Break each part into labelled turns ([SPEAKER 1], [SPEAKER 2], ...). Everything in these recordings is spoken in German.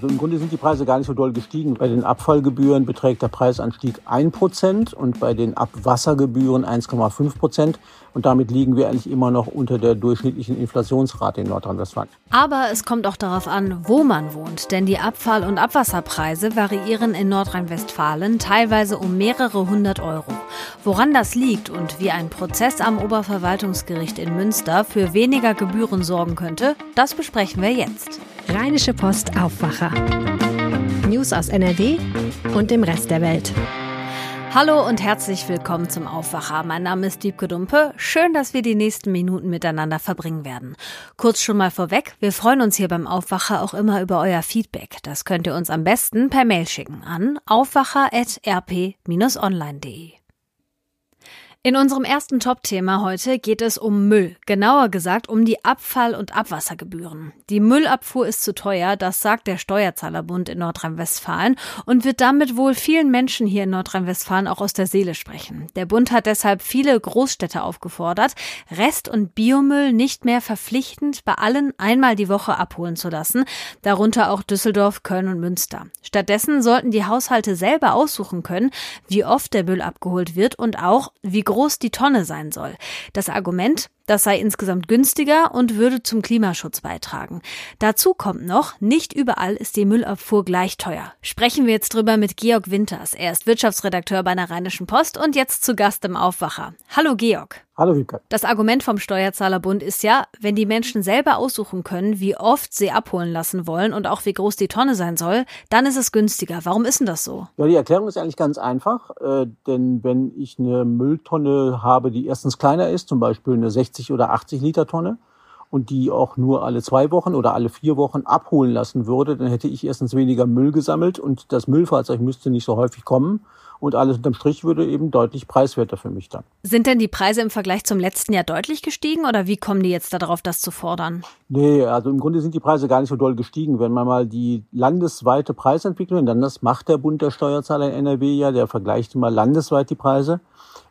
[SPEAKER 1] Also Im Grunde sind die Preise gar nicht so doll gestiegen. Bei den Abfallgebühren beträgt der Preisanstieg 1% und bei den Abwassergebühren 1,5%. Und damit liegen wir eigentlich immer noch unter der durchschnittlichen Inflationsrate in Nordrhein-Westfalen.
[SPEAKER 2] Aber es kommt auch darauf an, wo man wohnt. Denn die Abfall- und Abwasserpreise variieren in Nordrhein-Westfalen teilweise um mehrere hundert Euro. Woran das liegt und wie ein Prozess am Oberverwaltungsgericht in Münster für weniger Gebühren sorgen könnte, das besprechen wir jetzt.
[SPEAKER 3] Rheinische Post Aufwacher. News aus NRW und dem Rest der Welt.
[SPEAKER 2] Hallo und herzlich willkommen zum Aufwacher. Mein Name ist Diebke Dumpe. Schön, dass wir die nächsten Minuten miteinander verbringen werden. Kurz schon mal vorweg, wir freuen uns hier beim Aufwacher auch immer über euer Feedback. Das könnt ihr uns am besten per Mail schicken an aufwacher.rp-online.de. In unserem ersten Top-Thema heute geht es um Müll, genauer gesagt um die Abfall- und Abwassergebühren. Die Müllabfuhr ist zu teuer, das sagt der Steuerzahlerbund in Nordrhein-Westfalen und wird damit wohl vielen Menschen hier in Nordrhein-Westfalen auch aus der Seele sprechen. Der Bund hat deshalb viele Großstädte aufgefordert, Rest- und Biomüll nicht mehr verpflichtend bei allen einmal die Woche abholen zu lassen, darunter auch Düsseldorf, Köln und Münster. Stattdessen sollten die Haushalte selber aussuchen können, wie oft der Müll abgeholt wird und auch wie groß die Tonne sein soll. Das Argument, das sei insgesamt günstiger und würde zum Klimaschutz beitragen. Dazu kommt noch, nicht überall ist die Müllabfuhr gleich teuer. Sprechen wir jetzt drüber mit Georg Winters. Er ist Wirtschaftsredakteur bei der Rheinischen Post und jetzt zu Gast im Aufwacher. Hallo Georg.
[SPEAKER 1] Hallo Wiebke.
[SPEAKER 2] Das Argument vom Steuerzahlerbund ist ja, wenn die Menschen selber aussuchen können, wie oft sie abholen lassen wollen und auch wie groß die Tonne sein soll, dann ist es günstiger. Warum ist denn das so?
[SPEAKER 1] Ja, die Erklärung ist eigentlich ganz einfach. Äh, denn wenn ich eine Mülltonne habe, die erstens kleiner ist, zum Beispiel eine 60 oder 80 Liter Tonne, und die auch nur alle zwei Wochen oder alle vier Wochen abholen lassen würde, dann hätte ich erstens weniger Müll gesammelt und das Müllfahrzeug müsste nicht so häufig kommen und alles unterm Strich würde eben deutlich preiswerter für mich dann.
[SPEAKER 2] Sind denn die Preise im Vergleich zum letzten Jahr deutlich gestiegen oder wie kommen die jetzt darauf, das zu fordern?
[SPEAKER 1] Nee, also im Grunde sind die Preise gar nicht so doll gestiegen. Wenn man mal die landesweite Preisentwicklung, dann das macht der Bund der Steuerzahler in NRW ja, der vergleicht immer landesweit die Preise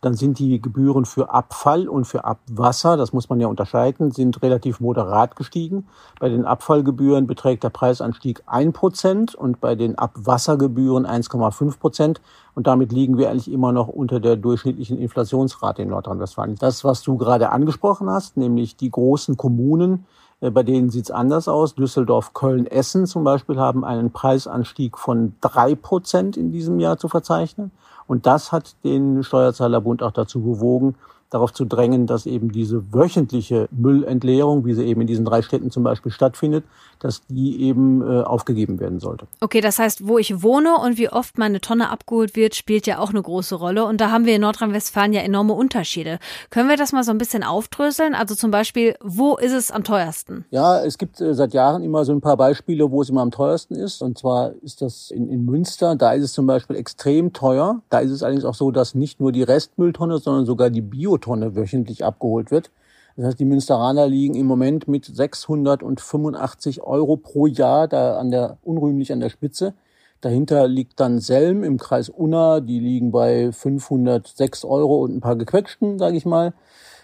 [SPEAKER 1] dann sind die Gebühren für Abfall und für Abwasser, das muss man ja unterscheiden, sind relativ moderat gestiegen. Bei den Abfallgebühren beträgt der Preisanstieg ein Prozent und bei den Abwassergebühren 1,5 Prozent. Und damit liegen wir eigentlich immer noch unter der durchschnittlichen Inflationsrate in Nordrhein-Westfalen. Das, was du gerade angesprochen hast, nämlich die großen Kommunen, äh, bei denen sieht's anders aus. Düsseldorf, Köln, Essen zum Beispiel haben einen Preisanstieg von drei Prozent in diesem Jahr zu verzeichnen. Und das hat den Steuerzahlerbund auch dazu bewogen, darauf zu drängen, dass eben diese wöchentliche Müllentleerung, wie sie eben in diesen drei Städten zum Beispiel stattfindet, dass die eben äh, aufgegeben werden sollte.
[SPEAKER 2] Okay, das heißt, wo ich wohne und wie oft meine Tonne abgeholt wird, spielt ja auch eine große Rolle. Und da haben wir in Nordrhein-Westfalen ja enorme Unterschiede. Können wir das mal so ein bisschen aufdröseln? Also zum Beispiel, wo ist es am teuersten?
[SPEAKER 1] Ja, es gibt äh, seit Jahren immer so ein paar Beispiele, wo es immer am teuersten ist. Und zwar ist das in, in Münster. Da ist es zum Beispiel extrem teuer. Da ist es allerdings auch so, dass nicht nur die Restmülltonne, sondern sogar die Biotonne wöchentlich abgeholt wird. Das heißt, die Münsteraner liegen im Moment mit 685 Euro pro Jahr da an der, unrühmlich an der Spitze. Dahinter liegt dann Selm im Kreis Unna, die liegen bei 506 Euro und ein paar gequetschten, sage ich mal.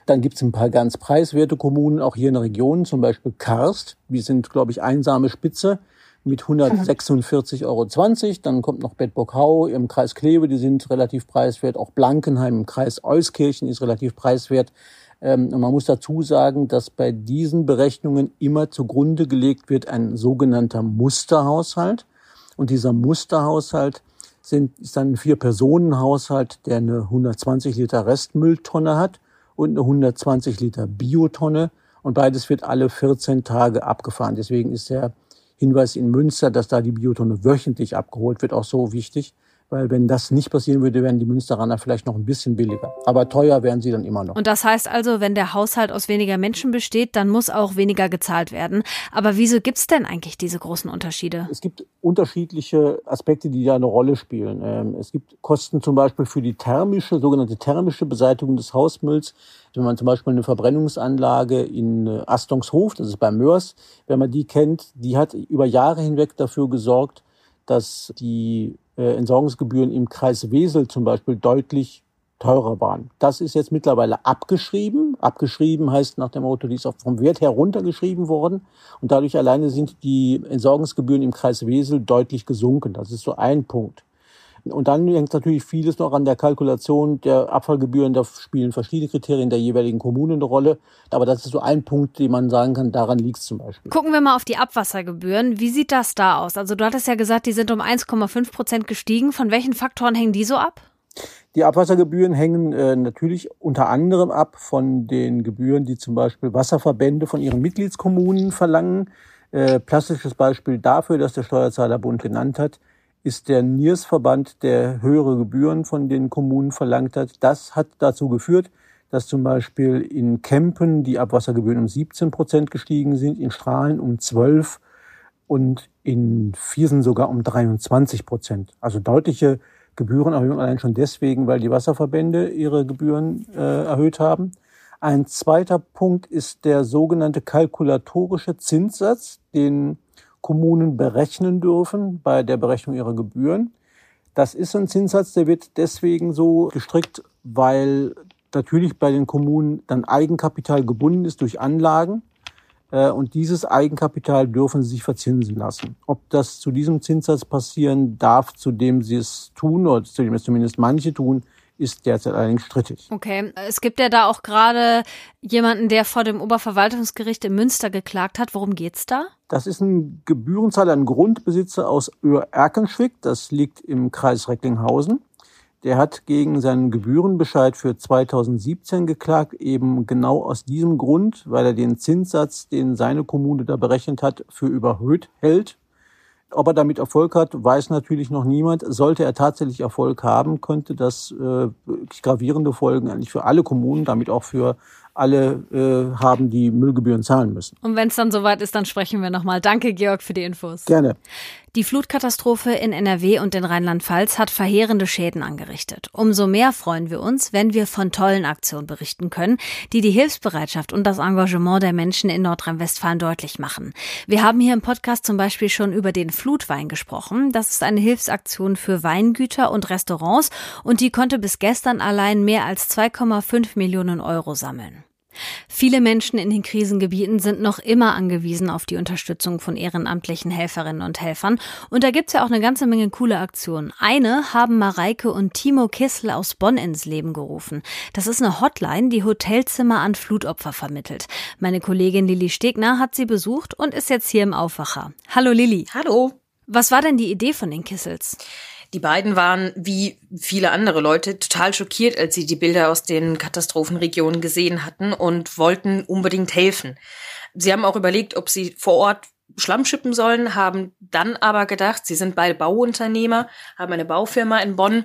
[SPEAKER 1] Dann gibt's ein paar ganz preiswerte Kommunen, auch hier in der Region, zum Beispiel Karst. Wir sind, glaube ich, einsame Spitze mit 146,20 Euro. Dann kommt noch Bedburg-Hau im Kreis Kleve, die sind relativ preiswert. Auch Blankenheim im Kreis Euskirchen ist relativ preiswert. Ähm, und man muss dazu sagen, dass bei diesen Berechnungen immer zugrunde gelegt wird ein sogenannter Musterhaushalt. Und dieser Musterhaushalt sind, ist dann ein Vier-Personen-Haushalt, der eine 120 Liter Restmülltonne hat und eine 120 Liter Biotonne. Und beides wird alle 14 Tage abgefahren. Deswegen ist der Hinweis in Münster, dass da die Biotonne wöchentlich abgeholt wird, auch so wichtig weil wenn das nicht passieren würde, wären die Münsteraner vielleicht noch ein bisschen billiger. Aber teuer wären sie dann immer noch.
[SPEAKER 2] Und das heißt also, wenn der Haushalt aus weniger Menschen besteht, dann muss auch weniger gezahlt werden. Aber wieso gibt es denn eigentlich diese großen Unterschiede?
[SPEAKER 1] Es gibt unterschiedliche Aspekte, die da eine Rolle spielen. Ähm, es gibt Kosten zum Beispiel für die thermische, sogenannte thermische Beseitigung des Hausmülls. Wenn man zum Beispiel eine Verbrennungsanlage in äh, Astungshof, das ist bei Mörs, wenn man die kennt, die hat über Jahre hinweg dafür gesorgt, dass die Entsorgungsgebühren im Kreis Wesel zum Beispiel deutlich teurer waren. Das ist jetzt mittlerweile abgeschrieben. Abgeschrieben heißt nach dem Motto, die ist auch vom Wert heruntergeschrieben worden. Und dadurch alleine sind die Entsorgungsgebühren im Kreis Wesel deutlich gesunken. Das ist so ein Punkt. Und dann hängt natürlich vieles noch an der Kalkulation der Abfallgebühren. Da spielen verschiedene Kriterien der jeweiligen Kommunen eine Rolle. Aber das ist so ein Punkt, den man sagen kann, daran liegt es zum Beispiel.
[SPEAKER 2] Gucken wir mal auf die Abwassergebühren. Wie sieht das da aus? Also du hattest ja gesagt, die sind um 1,5 Prozent gestiegen. Von welchen Faktoren hängen die so ab?
[SPEAKER 1] Die Abwassergebühren hängen äh, natürlich unter anderem ab von den Gebühren, die zum Beispiel Wasserverbände von ihren Mitgliedskommunen verlangen. Äh, plastisches Beispiel dafür, dass der Steuerzahlerbund genannt hat, ist der NIRS-Verband, der höhere Gebühren von den Kommunen verlangt hat. Das hat dazu geführt, dass zum Beispiel in Kempen die Abwassergebühren um 17 Prozent gestiegen sind, in Strahlen um 12 und in Viersen sogar um 23 Prozent. Also deutliche Gebührenerhöhung allein schon deswegen, weil die Wasserverbände ihre Gebühren äh, erhöht haben. Ein zweiter Punkt ist der sogenannte kalkulatorische Zinssatz, den Kommunen berechnen dürfen bei der Berechnung ihrer Gebühren. Das ist ein Zinssatz, der wird deswegen so gestrickt, weil natürlich bei den Kommunen dann Eigenkapital gebunden ist durch Anlagen. Äh, und dieses Eigenkapital dürfen sie sich verzinsen lassen. Ob das zu diesem Zinssatz passieren darf, zu dem sie es tun, oder zu dem es zumindest manche tun, ist derzeit allerdings strittig.
[SPEAKER 2] Okay, es gibt ja da auch gerade jemanden, der vor dem Oberverwaltungsgericht in Münster geklagt hat. Worum geht's da?
[SPEAKER 1] Das ist ein Gebührenzahler, ein Grundbesitzer aus Öhr-Erkenschwick. Das liegt im Kreis Recklinghausen. Der hat gegen seinen Gebührenbescheid für 2017 geklagt, eben genau aus diesem Grund, weil er den Zinssatz, den seine Kommune da berechnet hat, für überhöht hält. Ob er damit Erfolg hat, weiß natürlich noch niemand. Sollte er tatsächlich Erfolg haben, könnte das äh, gravierende Folgen eigentlich für alle Kommunen, damit auch für alle äh, haben, die Müllgebühren zahlen müssen.
[SPEAKER 2] Und wenn es dann soweit ist, dann sprechen wir nochmal. Danke, Georg, für die Infos.
[SPEAKER 1] Gerne.
[SPEAKER 2] Die Flutkatastrophe in NRW und in Rheinland-Pfalz hat verheerende Schäden angerichtet. Umso mehr freuen wir uns, wenn wir von tollen Aktionen berichten können, die die Hilfsbereitschaft und das Engagement der Menschen in Nordrhein-Westfalen deutlich machen. Wir haben hier im Podcast zum Beispiel schon über den Flutwein gesprochen. Das ist eine Hilfsaktion für Weingüter und Restaurants und die konnte bis gestern allein mehr als 2,5 Millionen Euro sammeln. Viele Menschen in den Krisengebieten sind noch immer angewiesen auf die Unterstützung von ehrenamtlichen Helferinnen und Helfern. Und da gibt's ja auch eine ganze Menge coole Aktionen. Eine haben Mareike und Timo Kissel aus Bonn ins Leben gerufen. Das ist eine Hotline, die Hotelzimmer an Flutopfer vermittelt. Meine Kollegin Lilly Stegner hat sie besucht und ist jetzt hier im Aufwacher. Hallo Lilly.
[SPEAKER 4] Hallo.
[SPEAKER 2] Was war denn die Idee von den Kissels?
[SPEAKER 4] Die beiden waren, wie viele andere Leute, total schockiert, als sie die Bilder aus den Katastrophenregionen gesehen hatten und wollten unbedingt helfen. Sie haben auch überlegt, ob sie vor Ort Schlamm schippen sollen, haben dann aber gedacht, sie sind beide Bauunternehmer, haben eine Baufirma in Bonn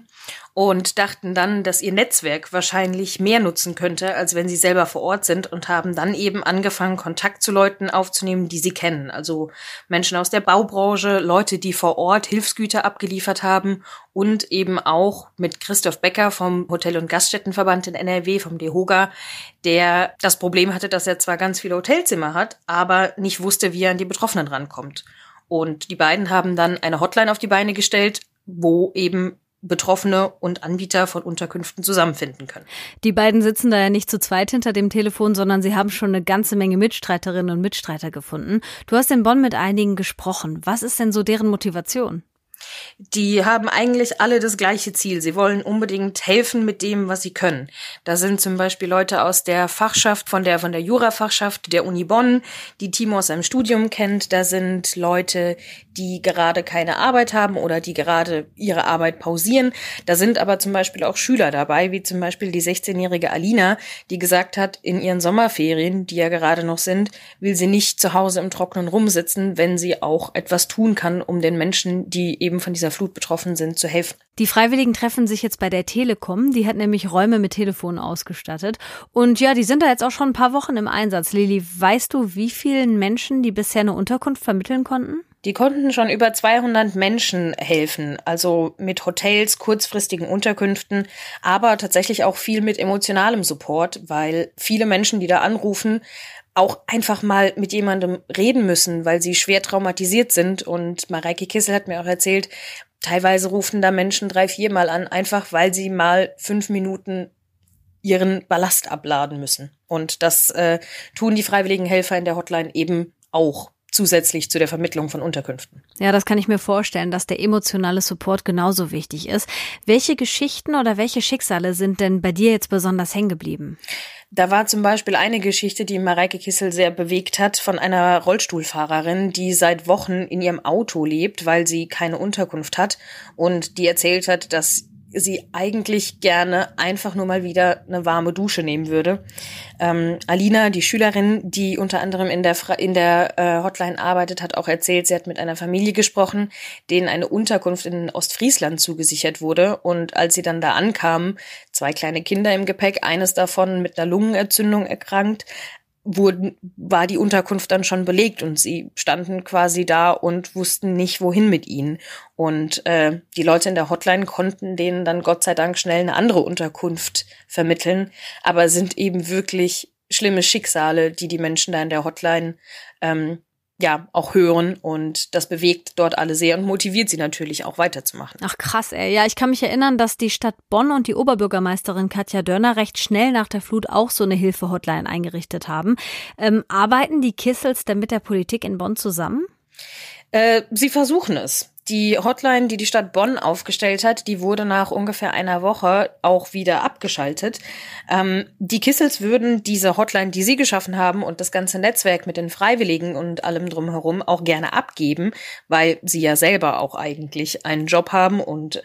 [SPEAKER 4] und dachten dann, dass ihr Netzwerk wahrscheinlich mehr nutzen könnte, als wenn sie selber vor Ort sind und haben dann eben angefangen, Kontakt zu Leuten aufzunehmen, die sie kennen. Also Menschen aus der Baubranche, Leute, die vor Ort Hilfsgüter abgeliefert haben und eben auch mit Christoph Becker vom Hotel- und Gaststättenverband in NRW, vom DEHOGA, der das Problem hatte, dass er zwar ganz viele Hotelzimmer hat, aber nicht wusste, wie er an die Betroffenen rankommt. Und die beiden haben dann eine Hotline auf die Beine gestellt, wo eben Betroffene und Anbieter von Unterkünften zusammenfinden können.
[SPEAKER 2] Die beiden sitzen da ja nicht zu zweit hinter dem Telefon, sondern sie haben schon eine ganze Menge Mitstreiterinnen und Mitstreiter gefunden. Du hast in Bonn mit einigen gesprochen. Was ist denn so deren Motivation?
[SPEAKER 4] Die haben eigentlich alle das gleiche Ziel. Sie wollen unbedingt helfen mit dem, was sie können. Da sind zum Beispiel Leute aus der Fachschaft, von der, von der Jurafachschaft der Uni Bonn, die Timo aus seinem Studium kennt. Da sind Leute, die gerade keine Arbeit haben oder die gerade ihre Arbeit pausieren. Da sind aber zum Beispiel auch Schüler dabei, wie zum Beispiel die 16-jährige Alina, die gesagt hat, in ihren Sommerferien, die ja gerade noch sind, will sie nicht zu Hause im Trockenen rumsitzen, wenn sie auch etwas tun kann, um den Menschen, die eben von dieser Flut betroffen sind, zu helfen.
[SPEAKER 2] Die Freiwilligen treffen sich jetzt bei der Telekom. Die hat nämlich Räume mit Telefonen ausgestattet. Und ja, die sind da jetzt auch schon ein paar Wochen im Einsatz. Lili, weißt du, wie vielen Menschen die bisher eine Unterkunft vermitteln konnten?
[SPEAKER 4] Die konnten schon über 200 Menschen helfen, also mit Hotels, kurzfristigen Unterkünften, aber tatsächlich auch viel mit emotionalem Support, weil viele Menschen, die da anrufen, auch einfach mal mit jemandem reden müssen, weil sie schwer traumatisiert sind. Und Mareike Kissel hat mir auch erzählt, Teilweise rufen da Menschen drei, viermal an, einfach weil sie mal fünf Minuten ihren Ballast abladen müssen. Und das äh, tun die freiwilligen Helfer in der Hotline eben auch zusätzlich zu der Vermittlung von Unterkünften.
[SPEAKER 2] Ja, das kann ich mir vorstellen, dass der emotionale Support genauso wichtig ist. Welche Geschichten oder welche Schicksale sind denn bei dir jetzt besonders hängen geblieben?
[SPEAKER 4] Da war zum Beispiel eine Geschichte, die Mareike Kissel sehr bewegt hat, von einer Rollstuhlfahrerin, die seit Wochen in ihrem Auto lebt, weil sie keine Unterkunft hat und die erzählt hat, dass sie eigentlich gerne einfach nur mal wieder eine warme Dusche nehmen würde. Ähm, Alina, die Schülerin, die unter anderem in der, in der äh, Hotline arbeitet, hat auch erzählt, sie hat mit einer Familie gesprochen, denen eine Unterkunft in Ostfriesland zugesichert wurde. Und als sie dann da ankamen, zwei kleine Kinder im Gepäck, eines davon mit einer Lungenentzündung erkrankt, wurden, war die Unterkunft dann schon belegt und sie standen quasi da und wussten nicht, wohin mit ihnen. Und äh, die Leute in der Hotline konnten denen dann Gott sei Dank schnell eine andere Unterkunft vermitteln, aber sind eben wirklich schlimme Schicksale, die die Menschen da in der Hotline ähm, ja auch hören und das bewegt dort alle sehr und motiviert sie natürlich auch weiterzumachen.
[SPEAKER 2] Ach krass, ey. Ja, ich kann mich erinnern, dass die Stadt Bonn und die Oberbürgermeisterin Katja Dörner recht schnell nach der Flut auch so eine Hilfe-Hotline eingerichtet haben. Ähm, arbeiten die Kissels denn mit der Politik in Bonn zusammen?
[SPEAKER 4] Äh, sie versuchen es. Die Hotline, die die Stadt Bonn aufgestellt hat, die wurde nach ungefähr einer Woche auch wieder abgeschaltet. Ähm, die Kissels würden diese Hotline, die sie geschaffen haben und das ganze Netzwerk mit den Freiwilligen und allem drumherum auch gerne abgeben, weil sie ja selber auch eigentlich einen Job haben und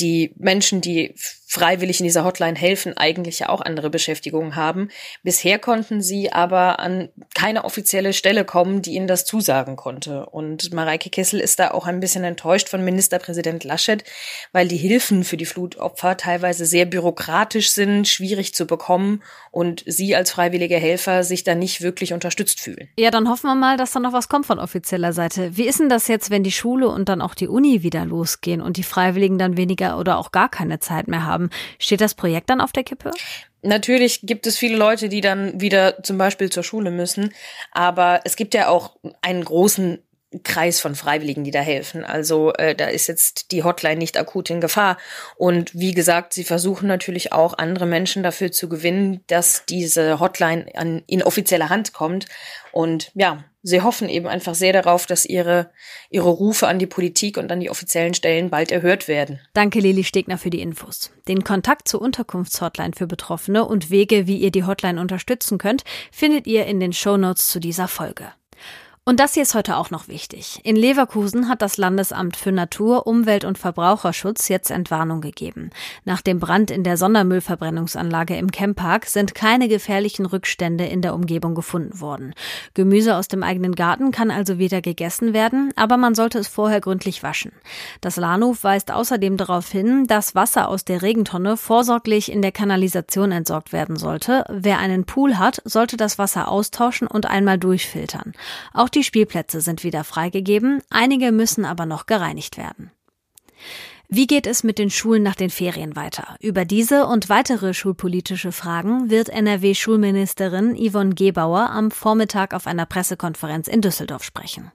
[SPEAKER 4] die Menschen, die freiwillig in dieser Hotline helfen, eigentlich ja auch andere Beschäftigungen haben. Bisher konnten sie aber an keine offizielle Stelle kommen, die ihnen das zusagen konnte. Und Mareike Kessel ist da auch ein bisschen enttäuscht von Ministerpräsident Laschet, weil die Hilfen für die Flutopfer teilweise sehr bürokratisch sind, schwierig zu bekommen und sie als freiwillige Helfer sich da nicht wirklich unterstützt fühlen.
[SPEAKER 2] Ja, dann hoffen wir mal, dass da noch was kommt von offizieller Seite. Wie ist denn das jetzt, wenn die Schule und dann auch die Uni wieder losgehen und die Freiwilligen dann weniger oder auch gar keine Zeit mehr haben? Haben. Steht das Projekt dann auf der Kippe?
[SPEAKER 4] Natürlich gibt es viele Leute, die dann wieder zum Beispiel zur Schule müssen, aber es gibt ja auch einen großen Kreis von Freiwilligen, die da helfen. Also äh, da ist jetzt die Hotline nicht akut in Gefahr. Und wie gesagt, sie versuchen natürlich auch andere Menschen dafür zu gewinnen, dass diese Hotline an, in offizielle Hand kommt. Und ja, sie hoffen eben einfach sehr darauf, dass ihre, ihre Rufe an die Politik und an die offiziellen Stellen bald erhört werden.
[SPEAKER 2] Danke, Lili Stegner, für die Infos. Den Kontakt zur Unterkunftshotline für Betroffene und Wege, wie ihr die Hotline unterstützen könnt, findet ihr in den Shownotes zu dieser Folge. Und das hier ist heute auch noch wichtig. In Leverkusen hat das Landesamt für Natur, Umwelt und Verbraucherschutz jetzt Entwarnung gegeben. Nach dem Brand in der Sondermüllverbrennungsanlage im Camppark sind keine gefährlichen Rückstände in der Umgebung gefunden worden. Gemüse aus dem eigenen Garten kann also wieder gegessen werden, aber man sollte es vorher gründlich waschen. Das Lahnhof weist außerdem darauf hin, dass Wasser aus der Regentonne vorsorglich in der Kanalisation entsorgt werden sollte. Wer einen Pool hat, sollte das Wasser austauschen und einmal durchfiltern. Auch die Spielplätze sind wieder freigegeben, einige müssen aber noch gereinigt werden. Wie geht es mit den Schulen nach den Ferien weiter? Über diese und weitere schulpolitische Fragen wird NRW-Schulministerin Yvonne Gebauer am Vormittag auf einer Pressekonferenz in Düsseldorf sprechen.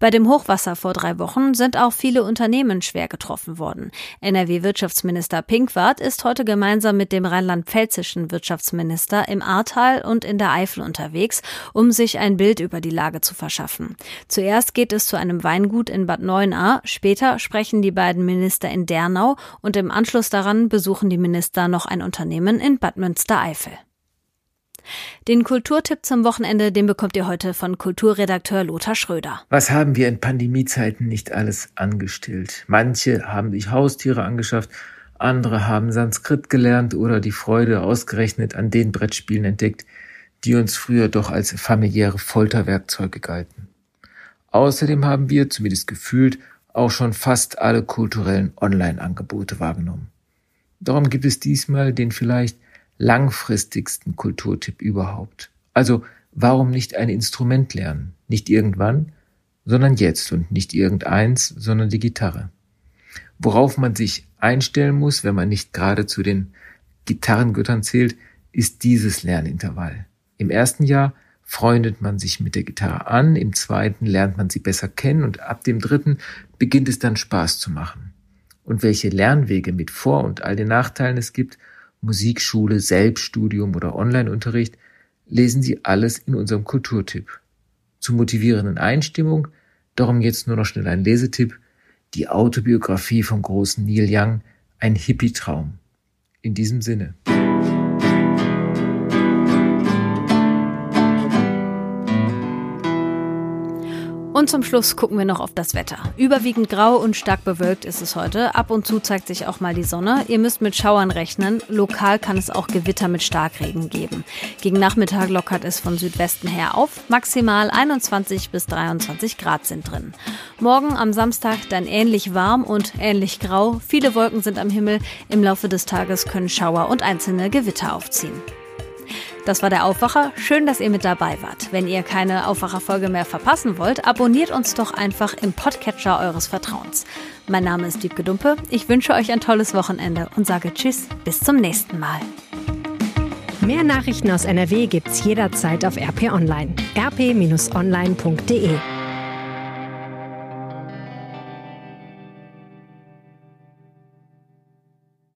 [SPEAKER 2] Bei dem Hochwasser vor drei Wochen sind auch viele Unternehmen schwer getroffen worden. NRW-Wirtschaftsminister Pinkwart ist heute gemeinsam mit dem rheinland-pfälzischen Wirtschaftsminister im Ahrtal und in der Eifel unterwegs, um sich ein Bild über die Lage zu verschaffen. Zuerst geht es zu einem Weingut in Bad Neuenahr, später sprechen die beiden Minister in Dernau und im Anschluss daran besuchen die Minister noch ein Unternehmen in Bad Münstereifel. Den Kulturtipp zum Wochenende, den bekommt ihr heute von Kulturredakteur Lothar Schröder.
[SPEAKER 5] Was haben wir in Pandemiezeiten nicht alles angestellt? Manche haben sich Haustiere angeschafft, andere haben Sanskrit gelernt oder die Freude ausgerechnet an den Brettspielen entdeckt, die uns früher doch als familiäre Folterwerkzeuge galten. Außerdem haben wir, zumindest gefühlt, auch schon fast alle kulturellen Online-Angebote wahrgenommen. Darum gibt es diesmal den vielleicht langfristigsten Kulturtipp überhaupt. Also warum nicht ein Instrument lernen? Nicht irgendwann, sondern jetzt und nicht irgendeins, sondern die Gitarre. Worauf man sich einstellen muss, wenn man nicht gerade zu den Gitarrengöttern zählt, ist dieses Lernintervall. Im ersten Jahr freundet man sich mit der Gitarre an, im zweiten lernt man sie besser kennen und ab dem dritten beginnt es dann Spaß zu machen. Und welche Lernwege mit Vor- und all den Nachteilen es gibt, Musikschule, Selbststudium oder Onlineunterricht, lesen Sie alles in unserem Kulturtipp. Zur motivierenden Einstimmung, darum jetzt nur noch schnell ein Lesetipp, die Autobiografie vom großen Neil Young, ein Hippie-Traum. In diesem Sinne.
[SPEAKER 2] Und zum Schluss gucken wir noch auf das Wetter. Überwiegend grau und stark bewölkt ist es heute. Ab und zu zeigt sich auch mal die Sonne. Ihr müsst mit Schauern rechnen. Lokal kann es auch Gewitter mit Starkregen geben. Gegen Nachmittag lockert es von Südwesten her auf. Maximal 21 bis 23 Grad sind drin. Morgen am Samstag dann ähnlich warm und ähnlich grau. Viele Wolken sind am Himmel. Im Laufe des Tages können Schauer und einzelne Gewitter aufziehen. Das war der Aufwacher. Schön, dass ihr mit dabei wart. Wenn ihr keine Aufwacherfolge mehr verpassen wollt, abonniert uns doch einfach im Podcatcher eures Vertrauens. Mein Name ist Diebke Dumpe. Ich wünsche euch ein tolles Wochenende und sage Tschüss, bis zum nächsten Mal.
[SPEAKER 3] Mehr Nachrichten aus NRW gibt's jederzeit auf RP Online. rp-online.de